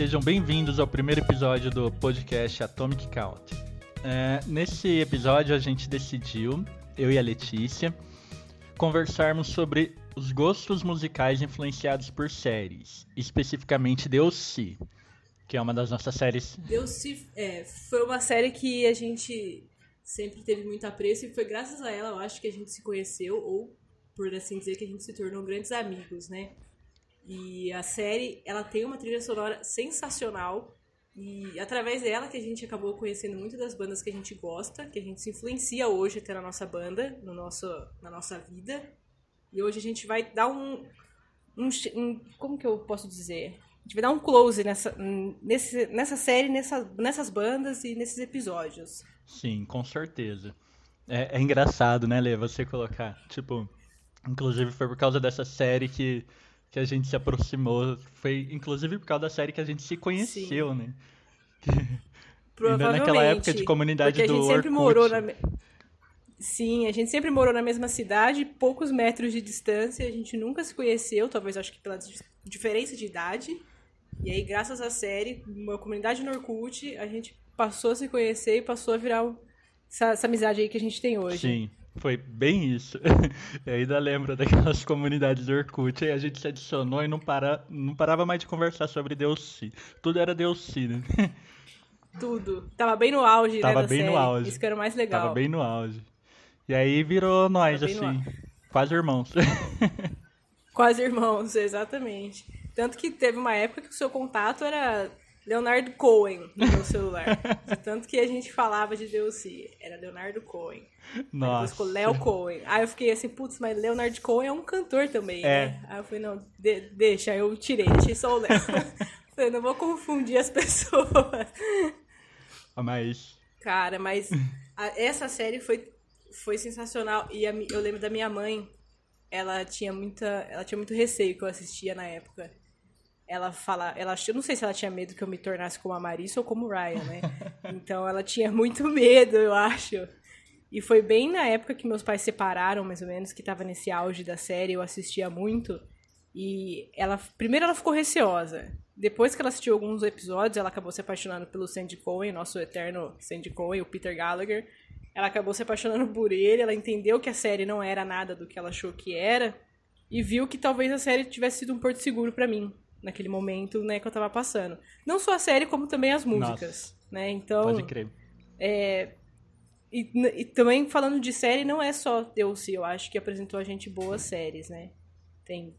sejam bem-vindos ao primeiro episódio do podcast Atomic Count. É, nesse episódio a gente decidiu, eu e a Letícia, conversarmos sobre os gostos musicais influenciados por séries, especificamente Deus que é uma das nossas séries. Deus é, foi uma série que a gente sempre teve muito apreço e foi graças a ela, eu acho, que a gente se conheceu, ou por assim dizer, que a gente se tornou grandes amigos, né? E a série, ela tem uma trilha sonora sensacional. E através dela que a gente acabou conhecendo muito das bandas que a gente gosta, que a gente se influencia hoje até na nossa banda, no nosso, na nossa vida. E hoje a gente vai dar um, um, um como que eu posso dizer? A gente vai dar um close nessa, nesse, nessa série, nessa, nessas bandas e nesses episódios. Sim, com certeza. É, é engraçado, né, Lê, você colocar, tipo, inclusive foi por causa dessa série que que a gente se aproximou. Foi inclusive por causa da série que a gente se conheceu, Sim. né? Ainda naquela época de comunidade porque do a gente sempre Orkut. morou na Sim, a gente sempre morou na mesma cidade, poucos metros de distância, a gente nunca se conheceu, talvez acho que pela diferença de idade. E aí, graças à série, uma comunidade no Orkut, a gente passou a se conhecer e passou a virar essa, essa amizade aí que a gente tem hoje. Sim. Foi bem isso. Eu ainda lembro daquelas comunidades do Orkut, aí a gente se adicionou e não, para, não parava mais de conversar sobre Deus Tudo era Deus né? Tudo. Tava bem no auge, Tava né, bem série. no auge. Isso que era o mais legal. Tava bem no auge. E aí virou nós, assim, quase irmãos. quase irmãos, exatamente. Tanto que teve uma época que o seu contato era Leonardo Cohen no meu celular. Tanto que a gente falava de Deus era Leonardo Cohen. Nossa. Ficou Léo Cohen. Aí eu fiquei assim, putz, mas Leonardo Cohen é um cantor também, é. né? Aí eu falei, não, de, deixa, eu tirei, deixei só o Léo. falei, não vou confundir as pessoas. Ah, mas. Cara, mas a, essa série foi, foi sensacional. E a, eu lembro da minha mãe, ela tinha muita. Ela tinha muito receio que eu assistia na época ela fala, ela, eu não sei se ela tinha medo que eu me tornasse como a Marissa ou como o Ryan, né? Então ela tinha muito medo, eu acho. E foi bem na época que meus pais separaram, mais ou menos, que tava nesse auge da série, eu assistia muito. E ela, primeiro ela ficou receosa. Depois que ela assistiu alguns episódios, ela acabou se apaixonando pelo Sandy Cohen, nosso eterno Sandy Cohen, o Peter Gallagher. Ela acabou se apaixonando por ele, ela entendeu que a série não era nada do que ela achou que era e viu que talvez a série tivesse sido um porto seguro para mim naquele momento, né, que eu tava passando. Não só a série, como também as músicas, Nossa. né? Então, pode crer. É, e, e, também falando de série, não é só Deus, eu acho que apresentou a gente boas séries, né? Tem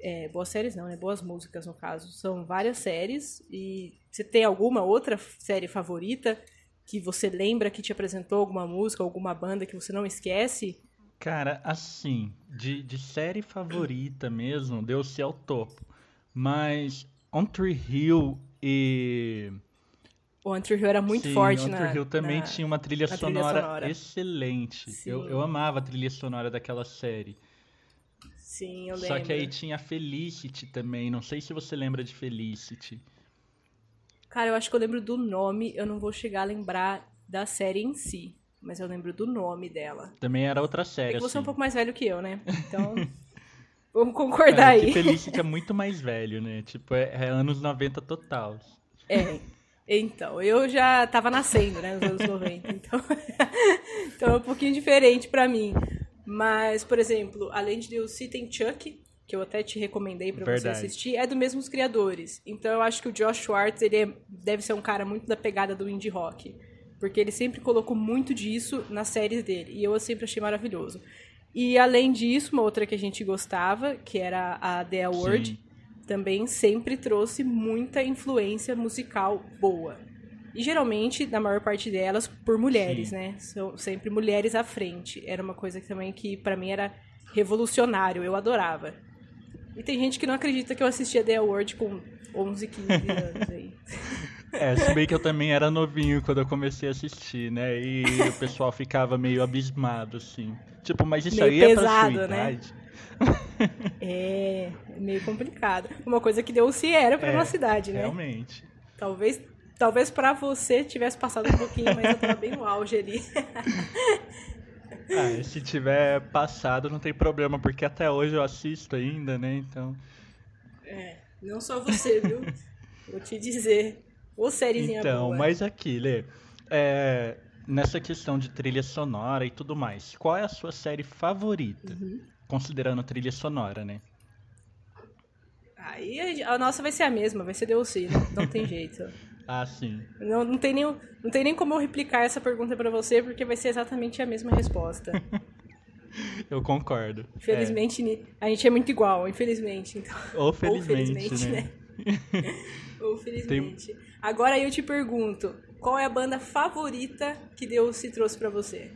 é, boas séries não, né? Boas músicas, no caso. São várias séries. E você tem alguma outra série favorita que você lembra que te apresentou alguma música, alguma banda que você não esquece? Cara, assim, de, de série favorita mesmo, Deus é o topo. Mas On Tree Hill e. O On Tree Hill era muito Sim, forte, né? On Tree Hill também na, tinha uma trilha sonora, trilha sonora, excelente. Eu, eu amava a trilha sonora daquela série. Sim, eu lembro. Só que aí tinha Felicity também. Não sei se você lembra de Felicity. Cara, eu acho que eu lembro do nome. Eu não vou chegar a lembrar da série em si. Mas eu lembro do nome dela. Também era outra série. É que você assim. é um assim. pouco mais velho que eu, né? Então. Vamos concordar é, aí. Felicity é muito mais velho, né? Tipo, é, é, anos 90 total. É. Então, eu já tava nascendo, né, nos anos 90. Então, então é um pouquinho diferente para mim. Mas, por exemplo, além de DLC, tem Chuck, que eu até te recomendei para você assistir, é dos mesmos criadores. Então eu acho que o Josh Schwartz, ele é, deve ser um cara muito da pegada do indie rock. Porque ele sempre colocou muito disso nas séries dele. E eu sempre achei maravilhoso. E além disso, uma outra que a gente gostava, que era a The Award, também sempre trouxe muita influência musical boa. E geralmente, na maior parte delas, por mulheres, Sim. né? São sempre mulheres à frente. Era uma coisa que também que para mim era revolucionário, eu adorava. E tem gente que não acredita que eu assistia The Award com 11, 15 anos aí. É, se bem que eu também era novinho quando eu comecei a assistir, né? E o pessoal ficava meio abismado, assim. Tipo, mas isso meio aí pesado, é pra sua né? idade? É, meio complicado. Uma coisa que deu se era pra é, nossa cidade, né? Realmente. Talvez, talvez pra você tivesse passado um pouquinho, mas eu tava bem no auge ali. Ah, se tiver passado não tem problema, porque até hoje eu assisto ainda, né? Então. É, não só você, viu? Vou te dizer. Ô sériezinha então, boa. mas aqui, Lê, é, nessa questão de trilha sonora e tudo mais, qual é a sua série favorita? Uhum. Considerando trilha sonora, né? Aí a nossa vai ser a mesma, vai ser DLC, não, não tem jeito. Ah, sim. Não, não, tem nem, não tem nem como eu replicar essa pergunta pra você, porque vai ser exatamente a mesma resposta. Eu concordo. Infelizmente, a gente é muito igual, infelizmente. Então. Ou felizmente, Ou felizmente, né? Ou felizmente. Agora eu te pergunto, qual é a banda favorita que Deus se trouxe pra você?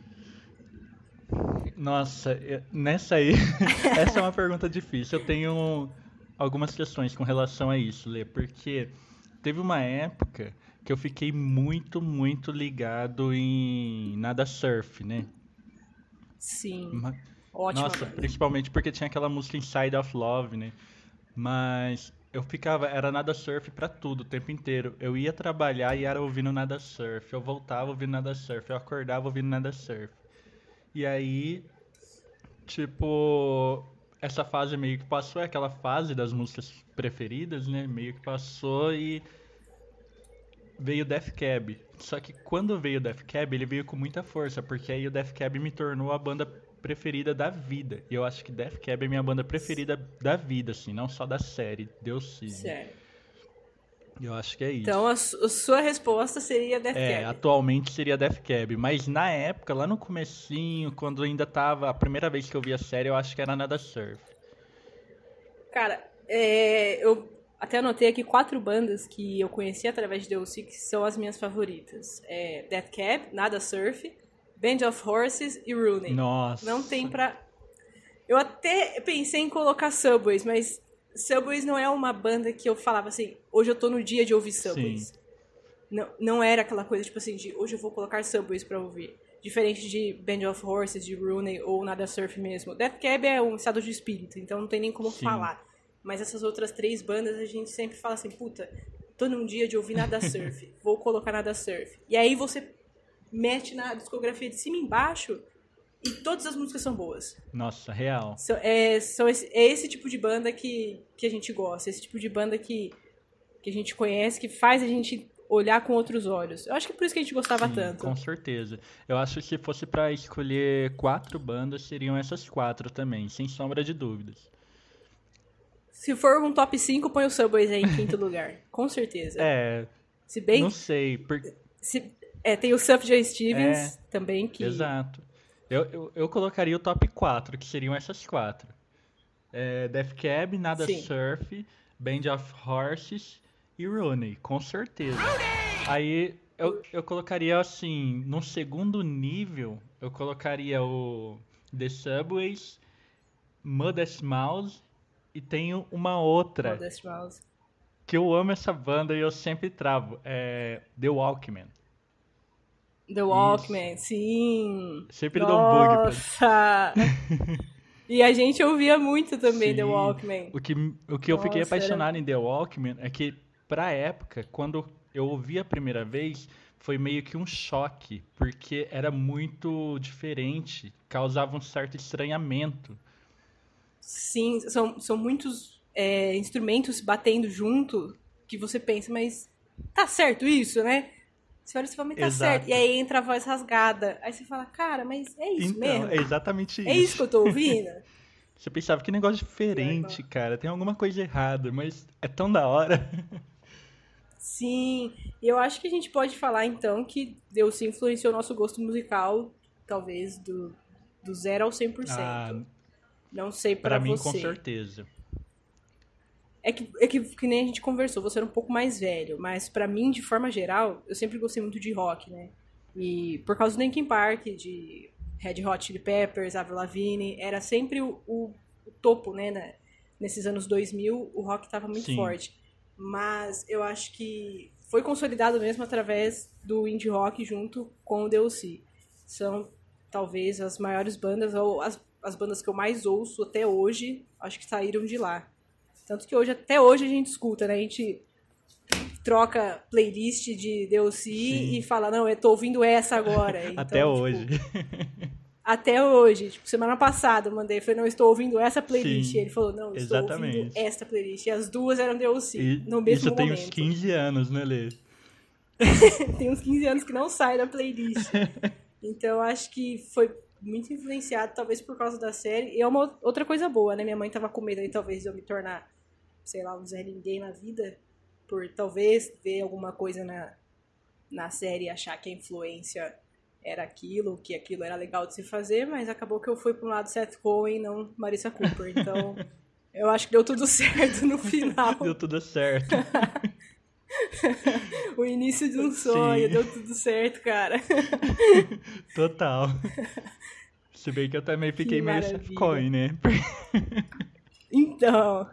Nossa, nessa aí, essa é uma pergunta difícil. Eu tenho algumas questões com relação a isso, Lê, porque teve uma época que eu fiquei muito, muito ligado em nada surf, né? Sim, Ma- ótima Nossa, banda. principalmente porque tinha aquela música Inside of Love, né? Mas eu ficava, era nada surf pra tudo o tempo inteiro. Eu ia trabalhar e era ouvindo nada surf. Eu voltava ouvindo nada surf. Eu acordava ouvindo nada surf. E aí, tipo, essa fase meio que passou, é aquela fase das músicas preferidas, né? Meio que passou e veio o Death Cab. Só que quando veio o Death Cab, ele veio com muita força, porque aí o Death Cab me tornou a banda preferida da vida. E eu acho que Death Cab é minha banda preferida da vida, assim, não só da série. Deus sim. Certo. Eu acho que é isso. Então a, su- a sua resposta seria Death É, Cab. atualmente seria Death Cab, mas na época, lá no comecinho, quando ainda tava a primeira vez que eu vi a série, eu acho que era Nada Surf. Cara, é, eu até anotei aqui quatro bandas que eu conheci através de DLC que são as minhas favoritas. É Death Cab, Nada Surf, Band of Horses e Rooney. Nossa. Não tem pra... Eu até pensei em colocar Subways, mas Subways não é uma banda que eu falava assim, hoje eu tô no dia de ouvir Subways. Não, não era aquela coisa, tipo assim, de hoje eu vou colocar Subways pra ouvir. Diferente de Band of Horses, de Rooney ou Nada Surf mesmo. Death Cab é um estado de espírito, então não tem nem como Sim. falar. Mas essas outras três bandas a gente sempre fala assim, puta, tô num dia de ouvir Nada Surf, vou colocar Nada Surf. E aí você mete na discografia de cima e embaixo e todas as músicas são boas. Nossa, real. São- é, são esse, é esse tipo de banda que, que a gente gosta, esse tipo de banda que, que a gente conhece, que faz a gente olhar com outros olhos. Eu acho que é por isso que a gente gostava Sim, tanto. com certeza. Eu acho que se fosse pra escolher quatro bandas, seriam essas quatro também, sem sombra de dúvidas. Se for um top 5, põe o Subways aí em quinto lugar. Com certeza. É, Se bem. não sei, por... se- é, tem o Surf J. Stevens É, também, que. exato. Eu, eu, eu colocaria o top 4, que seriam essas quatro. É, Death Cab, Nada Sim. Surf, Band of Horses e Rooney, com certeza. Aí eu, eu colocaria assim, num segundo nível, eu colocaria o The Subways, Modest Mouse e tenho uma outra Modest Mouse. que eu amo essa banda e eu sempre travo, é The Walkman. The Walkman, sim. Sempre dou um bug Nossa! e a gente ouvia muito também The Sim. Walkman. O que, o que eu fiquei Nossa, era- apaixonado em The Walkman é que, pra época, quando eu ouvi a primeira vez, foi meio que um choque, porque era muito diferente, causava um certo estranhamento. Sim, são, são muitos é, instrumentos batendo junto que você pensa, mas tá certo isso, né? Você olha e você fala, mas tá Exato. certo. E aí entra a voz rasgada. Aí você fala, cara, mas é isso então, mesmo? é exatamente isso. É isso que eu tô ouvindo? Você pensava que negócio diferente, cara, tem alguma coisa errada, mas é tão da hora. Sim, eu acho que a gente pode falar então que Deus influenciou nosso gosto musical, talvez do, do 0 ao 100%. Ah, Não sei pra pra mim, você. com certeza. É que, é que, que nem a gente conversou, você era um pouco mais velho, mas pra mim, de forma geral, eu sempre gostei muito de rock, né? E por causa do Linkin Park, de Red Hot Chili Peppers, Avril Lavigne, era sempre o, o- o topo, né? na- nesses anos 2000, o rock tava muito Sim. forte. Mas eu acho que foi consolidado mesmo através do indie rock junto com o DLC. São talvez as maiores bandas, ou as, as bandas que eu mais ouço até hoje, acho que saíram de lá. Tanto que hoje, até hoje, a gente escuta, né? A gente troca playlist de DLC e fala, não, eu tô ouvindo essa agora. Então, Até tipo, hoje. até hoje. Tipo, semana passada eu mandei, falei, não, estou ouvindo essa playlist. Sim, e ele falou, não, estou exatamente. ouvindo esta playlist. E as duas eram DLC, E no mesmo isso tem momento. uns 15 anos, né, Lê? tem uns 15 anos que não sai da playlist. então acho que foi muito influenciado, talvez por causa da série. E é uma outra coisa boa, né? Minha mãe tava com medo aí, talvez, de eu me tornar, sei lá, um Zé Ninguém na vida. Por talvez ver alguma coisa na, na série e achar que a influência era aquilo, que aquilo era legal de se fazer, mas acabou que eu fui para um lado Seth Cohen, não Marissa Cooper. Então, eu acho que deu tudo certo no final. Deu tudo certo. o início de um sonho, Sim. deu tudo certo, cara. Total. Se bem que eu também fiquei meio. Seth Cohen, né? Então,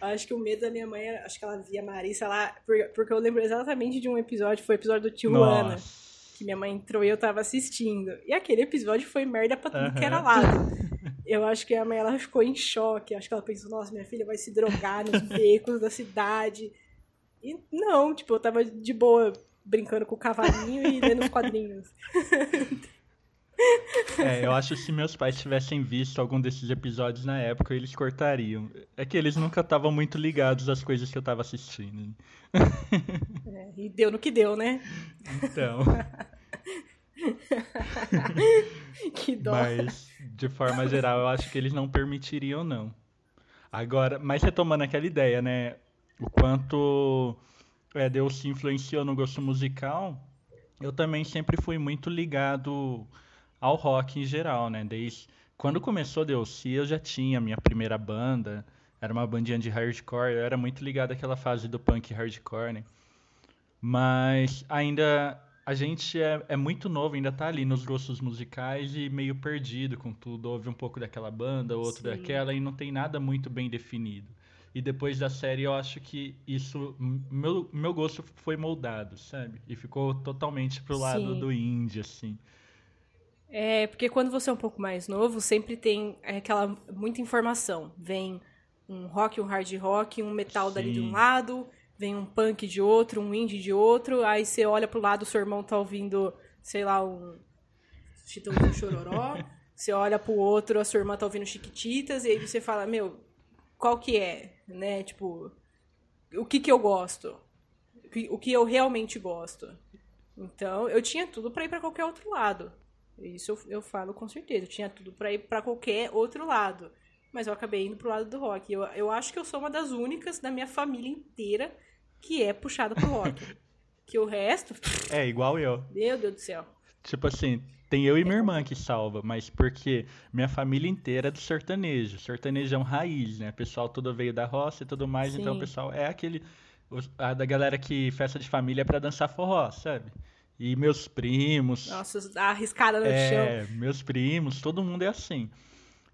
acho que o medo da minha mãe era, acho que ela via a Marissa lá, por- porque eu lembro exatamente de um episódio, foi o episódio do tio Ana, Nossa. que minha mãe entrou e eu tava assistindo. E aquele episódio foi merda pra tudo que era lado. Eu acho que a mãe ela ficou em choque, acho que ela pensou, nossa, minha filha vai se drogar nos becos da cidade. E não, tipo, eu tava de boa brincando com o cavalinho e lendo os quadrinhos. É, eu acho que se meus pais tivessem visto algum desses episódios na época, eles cortariam. É que eles nunca estavam muito ligados às coisas que eu tava assistindo. É, e deu no que deu, né? Então, Que dó. mas de forma geral, eu acho que eles não permitiriam, não. Agora, mas retomando aquela ideia, né? O quanto é, Deus se influenciou no gosto musical, eu também sempre fui muito ligado ao rock em geral, né? Desde quando começou Deus eu já tinha a minha primeira banda, era uma bandinha de hardcore, eu era muito ligado àquela fase do punk hardcore, né? Mas ainda a gente é, é muito novo, ainda tá ali nos gostos musicais e meio perdido com tudo. Ouve um pouco daquela banda, outro Sim. daquela e não tem nada muito bem definido. E depois da série eu acho que isso, meu, meu gosto foi moldado, sabe? E ficou totalmente pro lado Sim. do indie, assim. É, porque quando você é um pouco mais novo, sempre tem aquela muita informação. Vem um rock, um hard rock, um metal dali de um Sim. lado, vem um punk de outro, um indie de outro, aí você olha pro lado, seu irmão tá ouvindo, sei lá, um Chitãozinho Chororó, você olha pro outro, a sua irmã tá ouvindo Chiquititas, e aí você fala, meu, qual que é, né? Tipo, o que que eu gosto? O que- O que eu realmente gosto? Então, eu tinha tudo pra ir pra qualquer outro lado. Isso eu, eu falo com certeza. Eu tinha tudo pra ir pra qualquer outro lado. Mas eu acabei indo pro lado do rock. Eu, eu acho que eu sou uma das únicas da minha família inteira que é puxada pro rock. que o resto, É, igual eu. meu Deus do céu. Tipo assim, tem eu e minha irmã que salva, mas porque minha família inteira é do sertanejo. Sertanejão raiz, né? O pessoal todo veio da roça e tudo mais, então o Sim. pessoal é aquele. A da galera que festa de família é pra dançar forró, sabe? E meus primos. Nossa, arriscada no chão. É, meus primos, todo mundo é assim.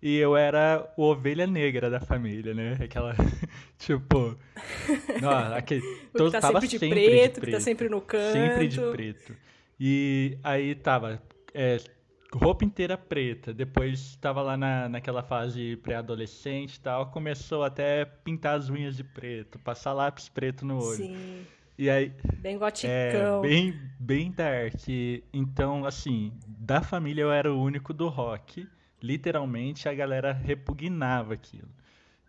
E eu era o ovelha negra da família, né? Aquela, tipo, não, aquele, todo, que tá tava sempre de sempre preto, de que tá sempre no canto. Sempre de preto. E aí tava é, roupa inteira preta. Depois tava lá na, naquela fase pré-adolescente e tal. Começou até pintar as unhas de preto, passar lápis preto no olho. Sim, E aí, bem é, goticão. bem, bem dark. Então, assim, da família eu era o único do rock. Literalmente a galera repugnava aquilo.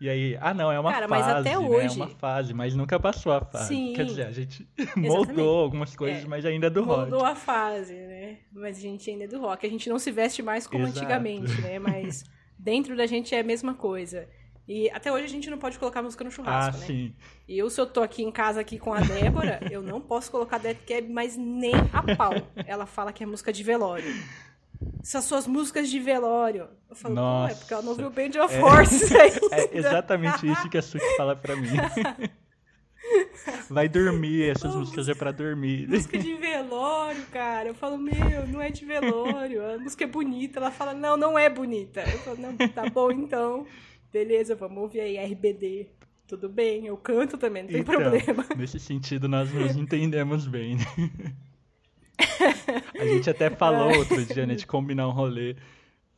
E aí, ah não, é uma Cara, fase, mas até né? É hoje- uma fase, mas nunca passou a fase. Sim. Quer dizer, a gente moldou algumas coisas, É, mas ainda é do rock. Moldou a fase, né? Mas a gente ainda é do rock. A gente não se veste mais como Exato. antigamente, né? Mas dentro da gente é a mesma coisa. E até hoje a gente não pode colocar música no Ah, churrasco, né? sim. E eu, se eu tô aqui em casa aqui com a Débora, eu não posso colocar Death Cab, mas nem a pau. Ela fala que é música de velório. Essas suas músicas de velório. Eu falo, é Nossa. porque ela não viu Band of Horses ainda. É exatamente isso que a Suki fala pra mim. Vai dormir, essas músicas é pra dormir. música de velório, cara. Eu falo, meu, não é de velório. A música é bonita. Ela fala, não, não é bonita. Eu falo, não, tá bom então. Beleza, vamos ouvir aí RBD. Tudo bem, eu canto também, não tem Então, problema. Nesse sentido, nós nos entendemos bem, né? A gente até falou outro dia, né, de combinar um rolê.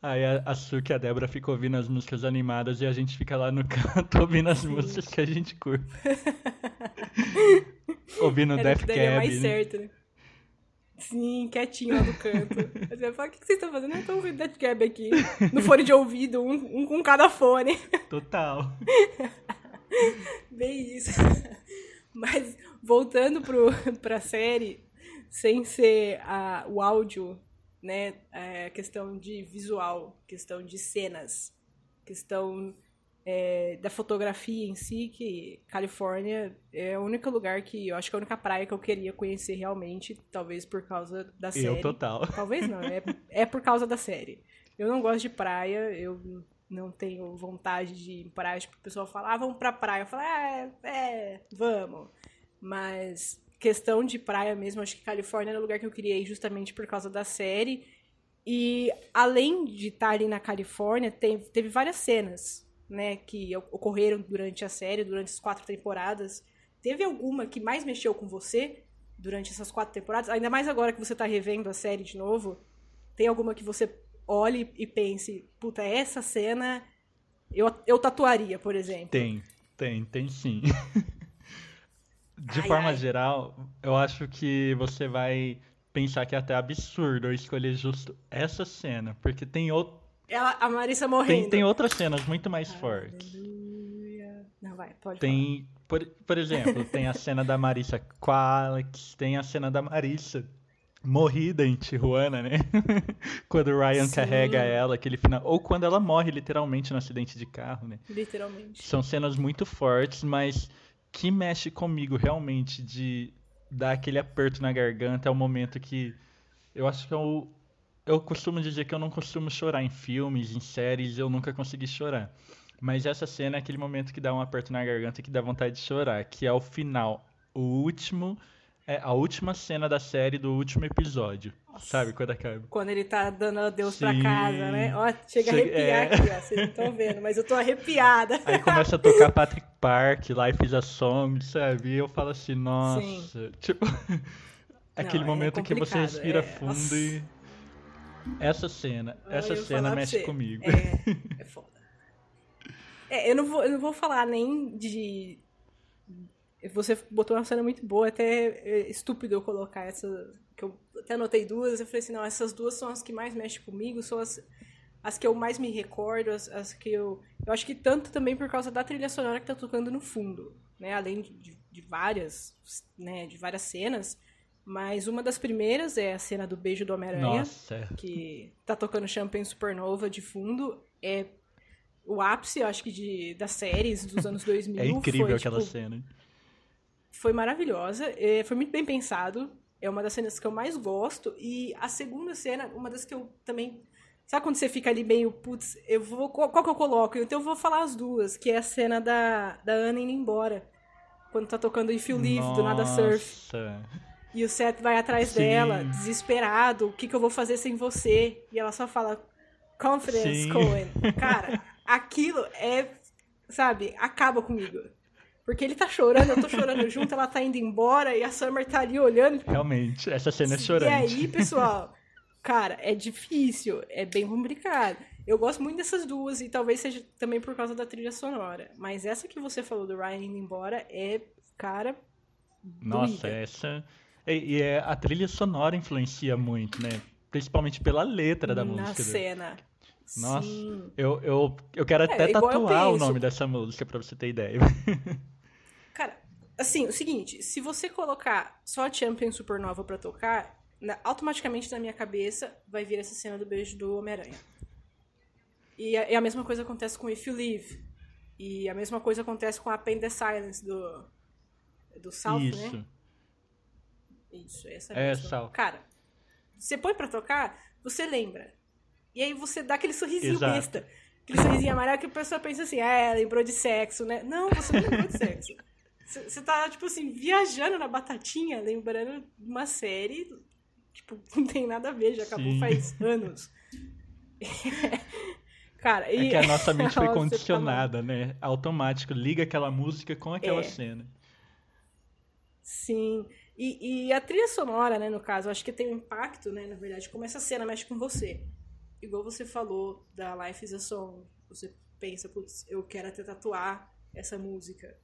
Aí a, a Suki e a Débora ficam ouvindo as músicas animadas e a gente fica lá no canto ouvindo as músicas que a gente curte. ouvindo Era o Death Cab. mais né? certo, né? Sim, quietinho lá no canto. Você fala, o que vocês estão fazendo? Eu estou ouvindo Dead Gab aqui, no fone de ouvido, um, um com cada fone. Total. Bem isso. Mas, voltando pro, pra série, sem ser a, o áudio, né, a questão de visual, questão de cenas, questão é, da fotografia em si, que Califórnia é o único lugar que eu acho que é a única praia que eu queria conhecer realmente, talvez por causa da série. Eu total. Talvez não, é, é por causa da série. Eu não gosto de praia, eu não tenho vontade de ir praia. Tipo, o pessoal fala, ah, vamos pra praia. Eu falo, ah, é, é, vamos. Mas questão de praia mesmo, acho que Califórnia era o lugar que eu queria ir justamente por causa da série. E além de estar ali na Califórnia, tem, teve várias cenas né, que ocorreram durante a série, durante as quatro temporadas. Teve alguma que mais mexeu com você durante essas quatro temporadas? Ainda mais agora que você está revendo a série de novo. Tem alguma que você olhe e pense, puta, essa cena eu, eu tatuaria, por exemplo? Tem, tem, tem sim. de ai, forma ai. geral, eu acho que você vai pensar que é até absurdo eu escolher justo essa cena, porque tem outro ela, a Marissa morrendo. Tem, tem outras cenas muito mais fortes. Não, vai, pode tem, falar. Por, por exemplo, tem a cena da Marissa com a Alex, tem a cena da Marissa morrida em Tijuana, né? quando o Ryan Sim. carrega ela, aquele final. Ou quando ela morre literalmente no acidente de carro, né? Literalmente. São cenas muito fortes, mas que mexe comigo realmente de dar aquele aperto na garganta é o momento que eu acho que é o, eu costumo dizer que eu não costumo chorar em filmes, em séries, eu nunca consegui chorar. Mas essa cena é aquele momento que dá um aperto na garganta que dá vontade de chorar, que é o final, o último, é a última cena da série do último episódio. Nossa. Sabe quando acaba? Quando ele tá dando adeus Sim. pra casa, né? Ó, chega, chega a arrepiar é... aqui, ó. Vocês não estão vendo, mas eu tô arrepiada. Aí começa a tocar Patrick Park, Life is a Song, sabe? E eu falo assim, nossa. Sim. Tipo, aquele não, é momento é que você respira é... fundo e essa cena, essa cena mexe comigo. É, é foda. É, eu não vou, eu não vou falar nem de. Você botou uma cena muito boa, até é estúpido eu colocar essa. Que eu até anotei duas, eu falei assim, não, essas duas são as que mais mexem comigo, são as, as que eu mais me recordo, as, as que eu. Eu acho que tanto também por causa da trilha sonora que tá tocando no fundo. Né? Além de, de, de várias, né, de várias cenas mas uma das primeiras é a cena do beijo do Homem-Aranha. Que tá tocando Champagne Supernova de fundo. É o ápice, eu acho que, de, das séries dos anos 2000. é incrível foi, aquela tipo, cena. Foi maravilhosa. É, foi muito bem pensado. É uma das cenas que eu mais gosto. E a segunda cena, uma das que eu também. Sabe quando você fica ali meio, putz, eu vou. Qual que eu coloco? Então eu vou falar as duas, que é a cena da, da Ana indo embora. Quando tá tocando If You Live, do Nada Surf. E o Seth vai atrás Sim. dela, desesperado. O que, que eu vou fazer sem você? E ela só fala, confidence, Sim. Cohen. Cara, aquilo é, sabe, acaba comigo. Porque ele tá chorando, eu tô chorando junto, ela tá indo embora e a Summer tá ali olhando. Realmente, essa cena é chorante. E aí, pessoal, cara, é difícil, é bem complicado. Eu gosto muito dessas duas e talvez seja também por causa da trilha sonora. Mas essa que você falou do Ryan indo embora é, cara. Nossa, essa e, e é, a trilha sonora influencia muito, né? Principalmente pela letra da Na música. Na cena. Nossa, eu, eu, eu quero até é, tatuar o nome dessa música pra você ter ideia. Cara, assim, o seguinte, se você colocar só a Champion Supernova pra tocar, na, automaticamente na minha cabeça vai vir essa cena do beijo do Homem-Aranha. E a, e a, mesma coisa acontece com If You Live. E a mesma coisa acontece com a Pain the Silence do, do South, né? Isso. né? Isso, essa é mesmo. Essa. Cara, você põe pra tocar, você lembra. E aí você dá aquele sorrisinho Exato. besta. Aquele sorrisinho amarelo que a pessoa pensa assim, é, lembrou de sexo, né? Não, você não lembrou de sexo. Você tá, tipo assim, viajando na batatinha, lembrando de uma série, tipo, não tem nada a ver, já acabou Sim. faz anos. Cara, e... É que a nossa mente foi condicionada, né? Automático, liga aquela música com aquela é. cena. Sim. E, e, a trilha sonora, né, no caso, acho que tem um impacto, né, na verdade, como essa cena mexe com você. Igual você falou da Life is a Song. Você pensa, putz, eu quero até tatuar essa música.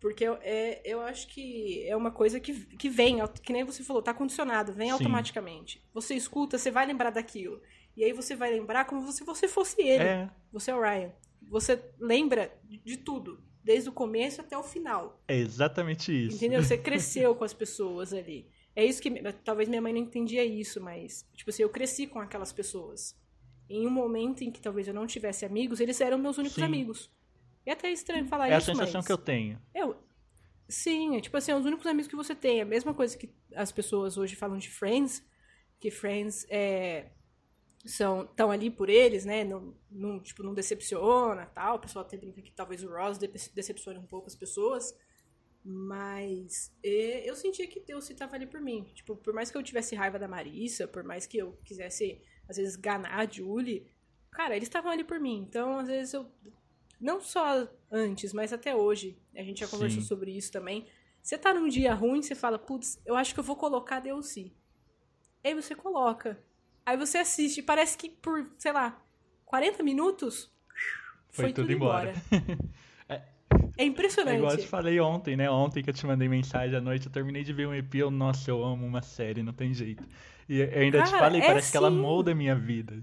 Porque eu, é, eu acho que é uma coisa que, que vem, que nem você falou, tá condicionado, vem Sim. automaticamente. Você escuta, você vai lembrar daquilo. E aí você vai lembrar como se você fosse ele. É. Você é o Ryan. Você lembra de tudo, desde o começo até o final. É exatamente isso. Entendeu? Você cresceu com as pessoas ali. É isso que. Talvez minha mãe não entendia isso, mas. Tipo assim, eu cresci com aquelas pessoas. Em um momento em que talvez eu não tivesse amigos, eles eram meus únicos Sim. amigos. É até estranho falar é isso, É a sensação mas... que eu tenho. Eu... Sim, é tipo assim, é os únicos amigos que você tem. É a mesma coisa que as pessoas hoje falam de Friends, que Friends é... são estão ali por eles, né? Não, não, tipo, não decepciona tal. O pessoal até brinca que talvez o Ross decepcione um pouco as pessoas. Mas eu sentia que Deus estava ali por mim. Tipo, por mais que eu tivesse raiva da Marissa, por mais que eu quisesse, às vezes, ganar a Julie, cara, eles estavam ali por mim. Então, às vezes, eu não só antes, mas até hoje, a gente já conversou Sim. sobre isso também. Você tá num dia ruim, você fala, putz, eu acho que eu vou colocar DLC. Aí você coloca. Aí você assiste, parece que por, sei lá, 40 minutos foi, foi tudo, tudo, embora. embora. é, impressionante. É igual eu te falei ontem, né? Ontem que eu te mandei mensagem à noite, eu terminei de ver um EP, eu, nossa, eu amo uma série, não tem jeito. E eu ainda Cara, te falei, é parece assim... que ela molda a minha vida.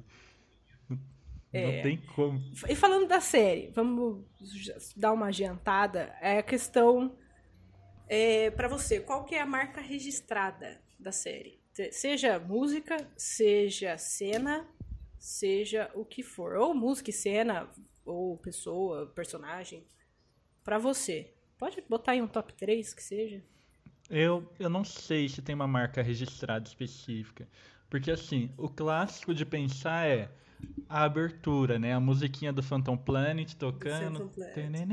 É. Não tem como. E falando da série, vamos dar uma adiantada. É a questão é, para você, qual que é a marca registrada da série? Seja música, seja cena, seja o que for. Ou música e cena, ou pessoa, personagem. para você. Pode botar em um top 3 que seja? Eu, eu não sei se tem uma marca registrada específica. Porque assim, o clássico de pensar é a abertura, né? A musiquinha do Phantom Planet tocando. Planet,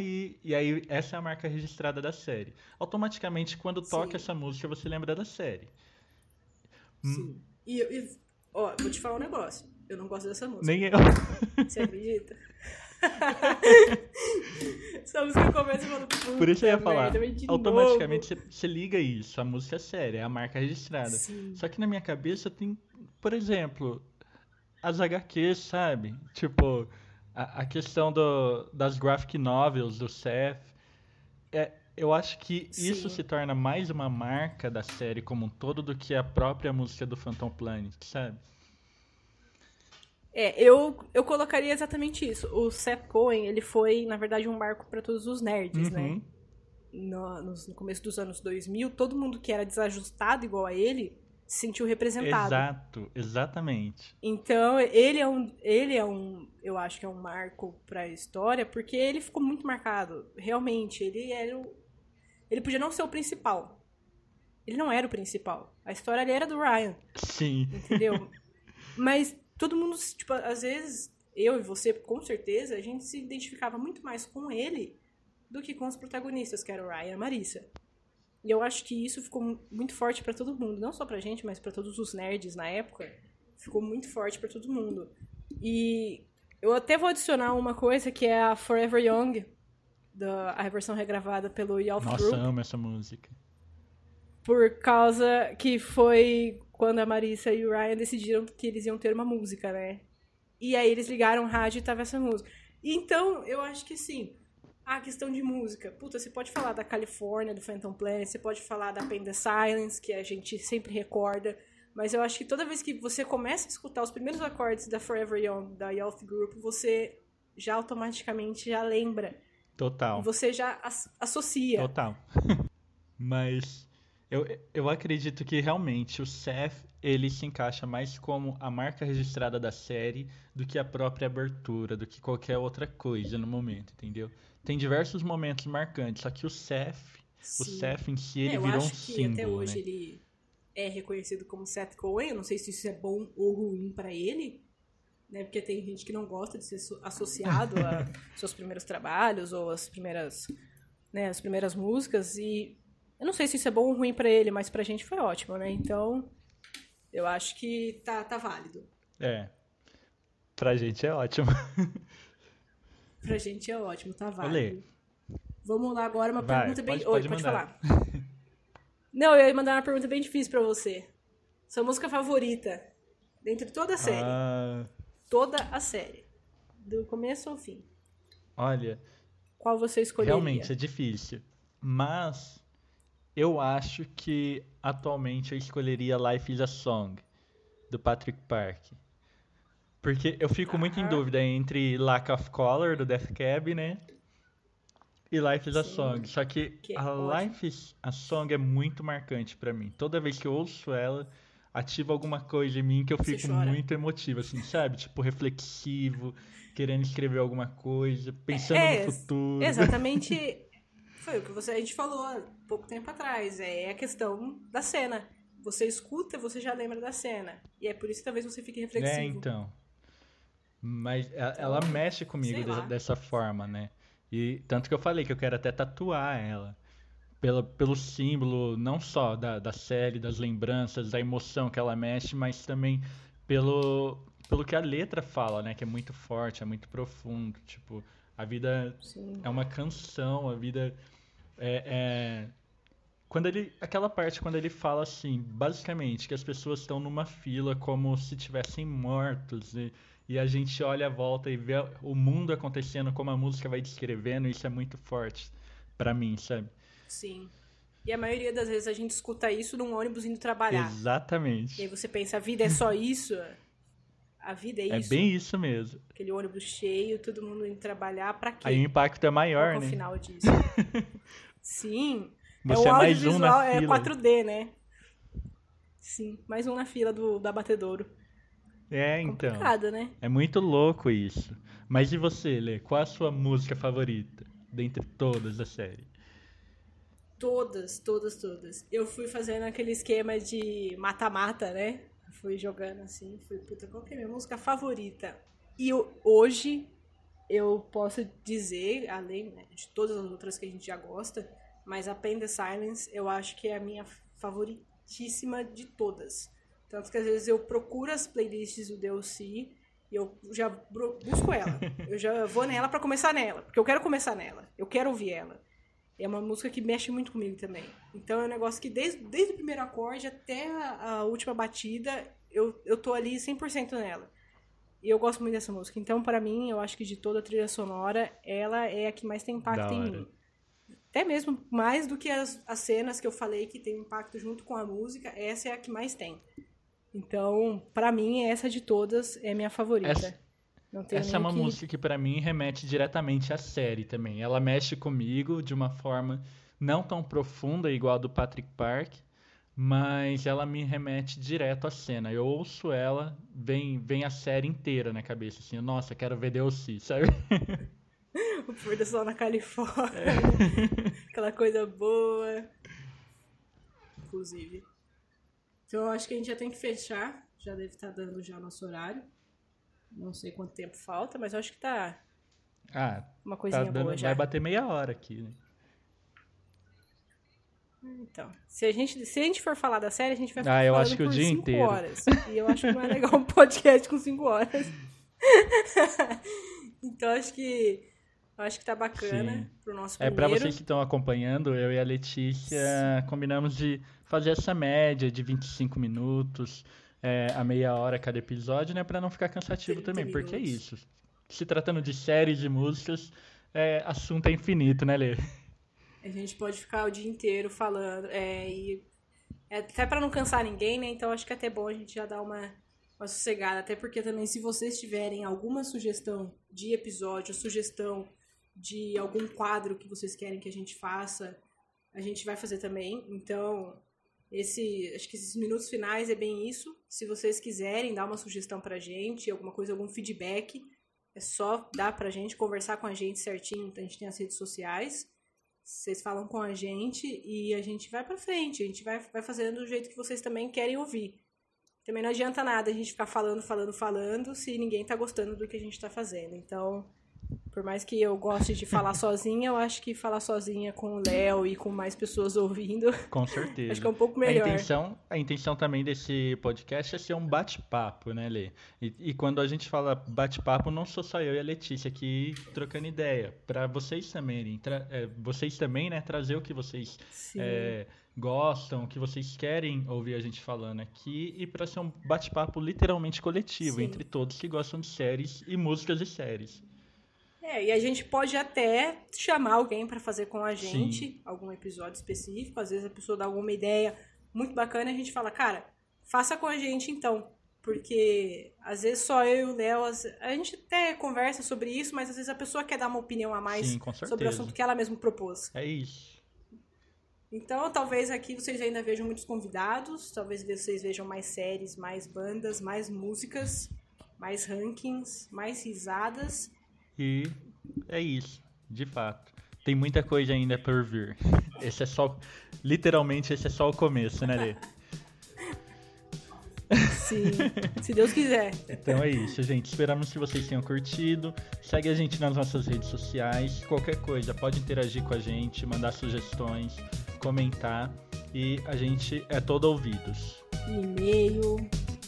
e, e aí, essa é a marca registrada da série. Automaticamente, quando toca Sim. essa música, você lembra da série. Hum. Sim. E, e ó, vou te falar um negócio. Eu não gosto dessa música. Nem eu. Você acredita? Essa música começa falando. Por isso eu ia falar. automaticamente você liga isso. A música é séria, é a marca registrada. Sim. Só que na minha cabeça tem. Por exemplo, as HQs, sabe? Tipo, a, a questão do, das graphic novels do Seth. É, eu acho que Sim. isso se torna mais uma marca da série como um todo do que a própria música do Phantom Planet, sabe? É, eu, eu colocaria exatamente isso. O Seth Cohen, ele foi, na verdade, um marco para todos os nerds, né? uhum. né? No, no, no, começo dos anos 2000, todo mundo que era desajustado igual a ele se sentiu representado. Exato, exatamente. Então, ele é um, ele é um, eu acho que é um marco para a história, porque ele ficou muito marcado. Realmente, ele era o, ele podia não ser o principal. Ele não era o principal. A história ali era do Ryan. Sim. Entendeu? Mas todo mundo, tipo, às vezes, eu e você, com certeza, a gente se identificava muito mais com ele do que com os protagonistas, que era o Ryan e a Marissa. E eu acho que isso ficou muito forte para todo mundo, não só pra gente, mas para todos os nerds na época. Ficou muito forte para todo mundo. E eu até vou adicionar uma coisa que é a Forever Young, da, a versão regravada pelo Yelp Nossa, Group. amo essa música. Por causa que foi quando a Marissa e o Ryan decidiram que eles iam ter uma música, né? E aí eles ligaram o rádio e tava essa música. Então, eu acho que sim a questão de música. Puta, você pode falar da Califórnia, do Phantom Planet, você pode falar da Pain the Silence, que a gente sempre recorda. Mas eu acho que toda vez que você começa a escutar os primeiros acordes da Forever Young, da Youth Group, você já automaticamente já lembra. Total. Você já as associa. Total. Mas eu, eu acredito que realmente o Seth ele se encaixa mais como a marca registrada da série do que a própria abertura, do que qualquer outra coisa no momento, entendeu? tem diversos momentos marcantes, só que o Seth, Sim. o Seth em si, ele é, virou um símbolo, até hoje né? ele é reconhecido como Seth Cohen, eu não sei se isso é bom ou ruim para ele, né? Porque tem gente que não gosta de ser associado a seus primeiros trabalhos ou as primeiras, né, as primeiras músicas e eu não sei se isso é bom ou ruim para ele, mas pra gente foi ótimo, né? Então, eu acho que tá, tá válido. É. Pra gente é ótimo. Pra gente é ótimo, tá válido. Vamos lá agora, uma Vai, pergunta bem. Pode, Oi, pode falar. Não, eu ia mandar uma pergunta bem difícil pra você. Sua música favorita? Dentro de toda a série. Ah... Toda a série. Do começo ao fim. Olha. qual você escolheria? Realmente, é difícil. Mas eu acho que atualmente eu escolheria Life is a Song, do Patrick Park. Porque eu fico muito em dúvida entre Lack of Color, do Death Cab, né? E Life is a Sim. Song. Só que, Que é a ótimo. Life is a Song é muito marcante pra mim. Toda vez que eu ouço ela, ativa alguma coisa em mim que eu fico muito emotivo, assim, sabe? Tipo, reflexivo, querendo escrever alguma coisa, pensando É, no futuro. Exatamente. Foi o que você, a gente falou há pouco tempo atrás. É a questão da cena. Você escuta, você já lembra da cena. E é por isso que talvez você fique reflexivo. É, então. Mas a- ela mexe comigo sei de- lá. dessa forma, né? E tanto que eu falei que eu quero até tatuar ela. Pelo, pelo símbolo, não só da, da série, das lembranças, da emoção que ela mexe, mas também pelo, pelo que a letra fala, né? Que é muito forte, é muito profundo. Tipo, a vida Sim. é uma canção, a vida é, é- quando ele aquela parte quando ele fala assim, basicamente que as pessoas estão numa fila como se tivessem mortos e, e a gente olha à volta e vê o mundo acontecendo como a música vai descrevendo, isso é muito forte pra mim, sabe? Sim. E a maioria das vezes a gente escuta isso num ônibus indo trabalhar. E aí Exatamente. você pensa, a vida é só isso? A vida é É isso? bem isso mesmo. Aquele ônibus cheio, todo mundo indo trabalhar, pra quê? Aí o impacto é Qual maior, que é o né? final disso? Sim. Você é é um mais um audiovisual, na é fila. 4D, né? Sim, mais um na fila do, da Batedouro. É, então. Complicado, né? É muito louco isso. Mas e você, Lê? Qual a sua música favorita dentre todas da série? Todas, todas, todas. Eu fui fazendo aquele esquema de mata-mata, né? Fui jogando assim, fui, puta, qual que é a minha música favorita? E eu- hoje eu posso dizer, além né, de todas as outras que a gente já gosta, mas a Pain the Silence eu acho que é a minha favoritíssima de todas. Tanto que às vezes eu procuro as playlists do DLC e eu já busco ela. Eu já vou nela pra começar nela, porque eu quero começar nela. Eu quero ouvir ela. É uma música que mexe muito comigo também. Então é um negócio que desde, desde o primeiro acorde até a, a última batida, eu, eu tô ali 100% nela. E eu gosto muito dessa música. Então, pra mim, eu acho que de toda a trilha sonora, ela é a que mais tem impacto em mim. Até mesmo mais do que as, as cenas que eu falei que tem impacto junto com a música, essa é a que mais tem. Então, pra mim, essa de todas é minha favorita. Essa- Não tenho Essa é uma que... música que pra mim remete diretamente à série também. Ela mexe comigo de uma forma não tão profunda igual a do Patrick Park, mas ela me remete direto à cena. Eu ouço ela, vem, vem a série inteira na cabeça, assim, nossa, quero ver DLC, sabe? O pôr do sol na Califórnia. É. Aquela coisa boa. Inclusive. Então eu acho que a gente já tem que fechar. Já deve estar dando já nosso horário. Não sei quanto tempo falta, mas eu acho que tá Ah, uma tá coisinha dando, boa já. vai bater meia hora aqui, né? Então, se a, gente, se a gente for falar da série, a gente vai Ah, ficar eu falando acho que o dia inteiro. horas. E eu acho que não é legal um podcast com cinco horas. então acho que eu acho que tá bacana Sim. pro nosso É, pra primeiro. vocês que estão acompanhando, eu e a Letícia combinamos de fazer essa média de 25 minutos, é, a meia hora cada episódio, né? Pra não ficar cansativo 30 também, porque é minutos. isso. Se tratando de séries e músicas, é, assunto é infinito, né, Lê? A gente pode ficar o dia inteiro falando. É, e é até pra não cansar ninguém, né? Então acho que é até bom a gente já dar uma, uma sossegada. Até porque também, se vocês tiverem alguma sugestão de episódio, sugestão de algum quadro que vocês querem que a gente faça, a gente vai fazer também. Então, esse, acho que esses minutos finais é bem isso. Se vocês quiserem dar uma sugestão pra gente, alguma coisa, algum feedback, é só dar pra gente, conversar com a gente certinho. A gente tem as redes sociais. Vocês falam com a gente e a gente vai pra frente. A gente vai, vai fazendo do jeito que vocês também querem ouvir. Também não adianta nada a gente ficar falando, falando, falando se ninguém tá gostando do que a gente tá fazendo. Então, por mais que eu goste de falar sozinha, eu acho que falar sozinha com o Léo e com mais pessoas ouvindo, Com certeza. acho que é um pouco A melhor. intenção, a intenção também desse podcast é ser um bate-papo, né, Lê? E, e quando a gente fala bate-papo, não sou só eu e a Letícia aqui trocando ideia. Pra vocês também, tra- é, vocês também, né, trazer o que vocês é, gostam, o que vocês querem ouvir a gente falando aqui e pra ser um bate-papo literalmente coletivo Sim. entre todos que gostam de séries e músicas e séries. É, e a gente pode até chamar alguém para fazer com a gente Sim. algum episódio específico. Às vezes a pessoa dá alguma ideia muito bacana e a gente fala, cara, faça com a gente então. Porque às vezes só eu e o Léo, a gente até conversa sobre isso, mas às vezes a pessoa quer dar uma opinião a mais Sim, sobre o assunto que ela mesma propôs. É isso. Então, talvez aqui vocês ainda vejam muitos convidados, talvez vocês vejam mais séries, mais bandas, mais músicas, mais rankings, mais risadas. E é isso, de fato. Tem muita coisa ainda por vir. Esse é só. Literalmente, esse é só o começo, né, Lê? Sim, se Deus quiser. Então é isso, gente. Esperamos que vocês tenham curtido. Segue a gente nas nossas redes sociais. Qualquer coisa, pode interagir com a gente, mandar sugestões, comentar. E a gente é todo ouvidos. E-mail,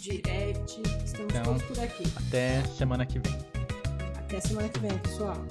direct, estamos então, todos por aqui. Até semana que vem. Até semana que vem, pessoal.